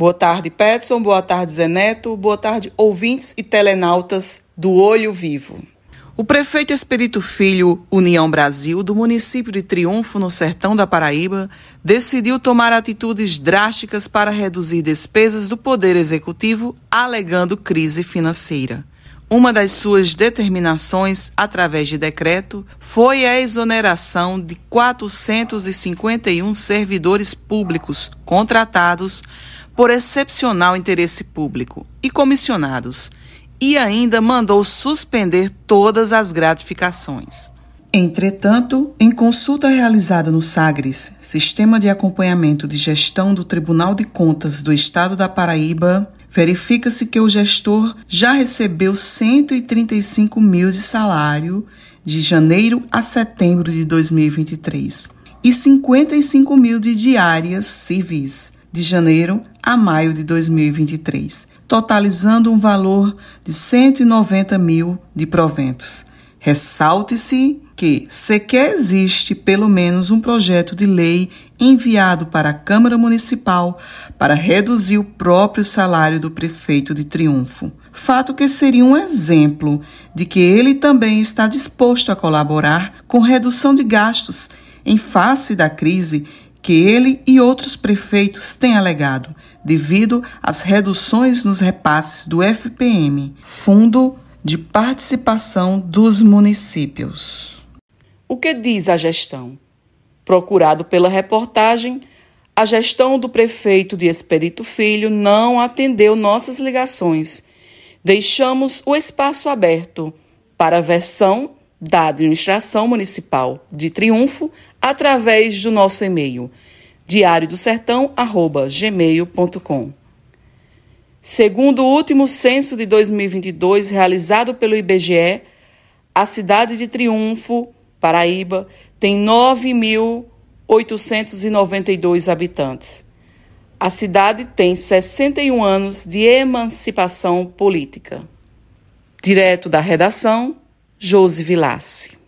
Boa tarde, Petson. Boa tarde, Zeneto. Boa tarde, ouvintes e telenautas do Olho Vivo. O prefeito Espírito Filho, União Brasil, do município de Triunfo, no sertão da Paraíba, decidiu tomar atitudes drásticas para reduzir despesas do Poder Executivo, alegando crise financeira. Uma das suas determinações, através de decreto, foi a exoneração de 451 servidores públicos contratados por excepcional interesse público e comissionados, e ainda mandou suspender todas as gratificações. Entretanto, em consulta realizada no SAGRES, Sistema de Acompanhamento de Gestão do Tribunal de Contas do Estado da Paraíba, verifica-se que o gestor já recebeu 135 mil de salário de janeiro a setembro de 2023 e 55 mil de diárias civis de janeiro a maio de 2023, totalizando um valor de 190 mil de proventos. Ressalte-se que sequer existe pelo menos um projeto de lei enviado para a Câmara Municipal para reduzir o próprio salário do prefeito de Triunfo. Fato que seria um exemplo de que ele também está disposto a colaborar com redução de gastos em face da crise que ele e outros prefeitos têm alegado, devido às reduções nos repasses do FPM, Fundo de Participação dos Municípios. O que diz a gestão? Procurado pela reportagem, a gestão do prefeito de Espírito Filho não atendeu nossas ligações. Deixamos o espaço aberto para a versão da administração municipal de Triunfo através do nosso e-mail diariodosertão@gmail.com. Segundo o último censo de 2022 realizado pelo IBGE, a cidade de Triunfo Paraíba tem 9.892 habitantes. A cidade tem 61 anos de emancipação política. Direto da redação, Josi Vilace.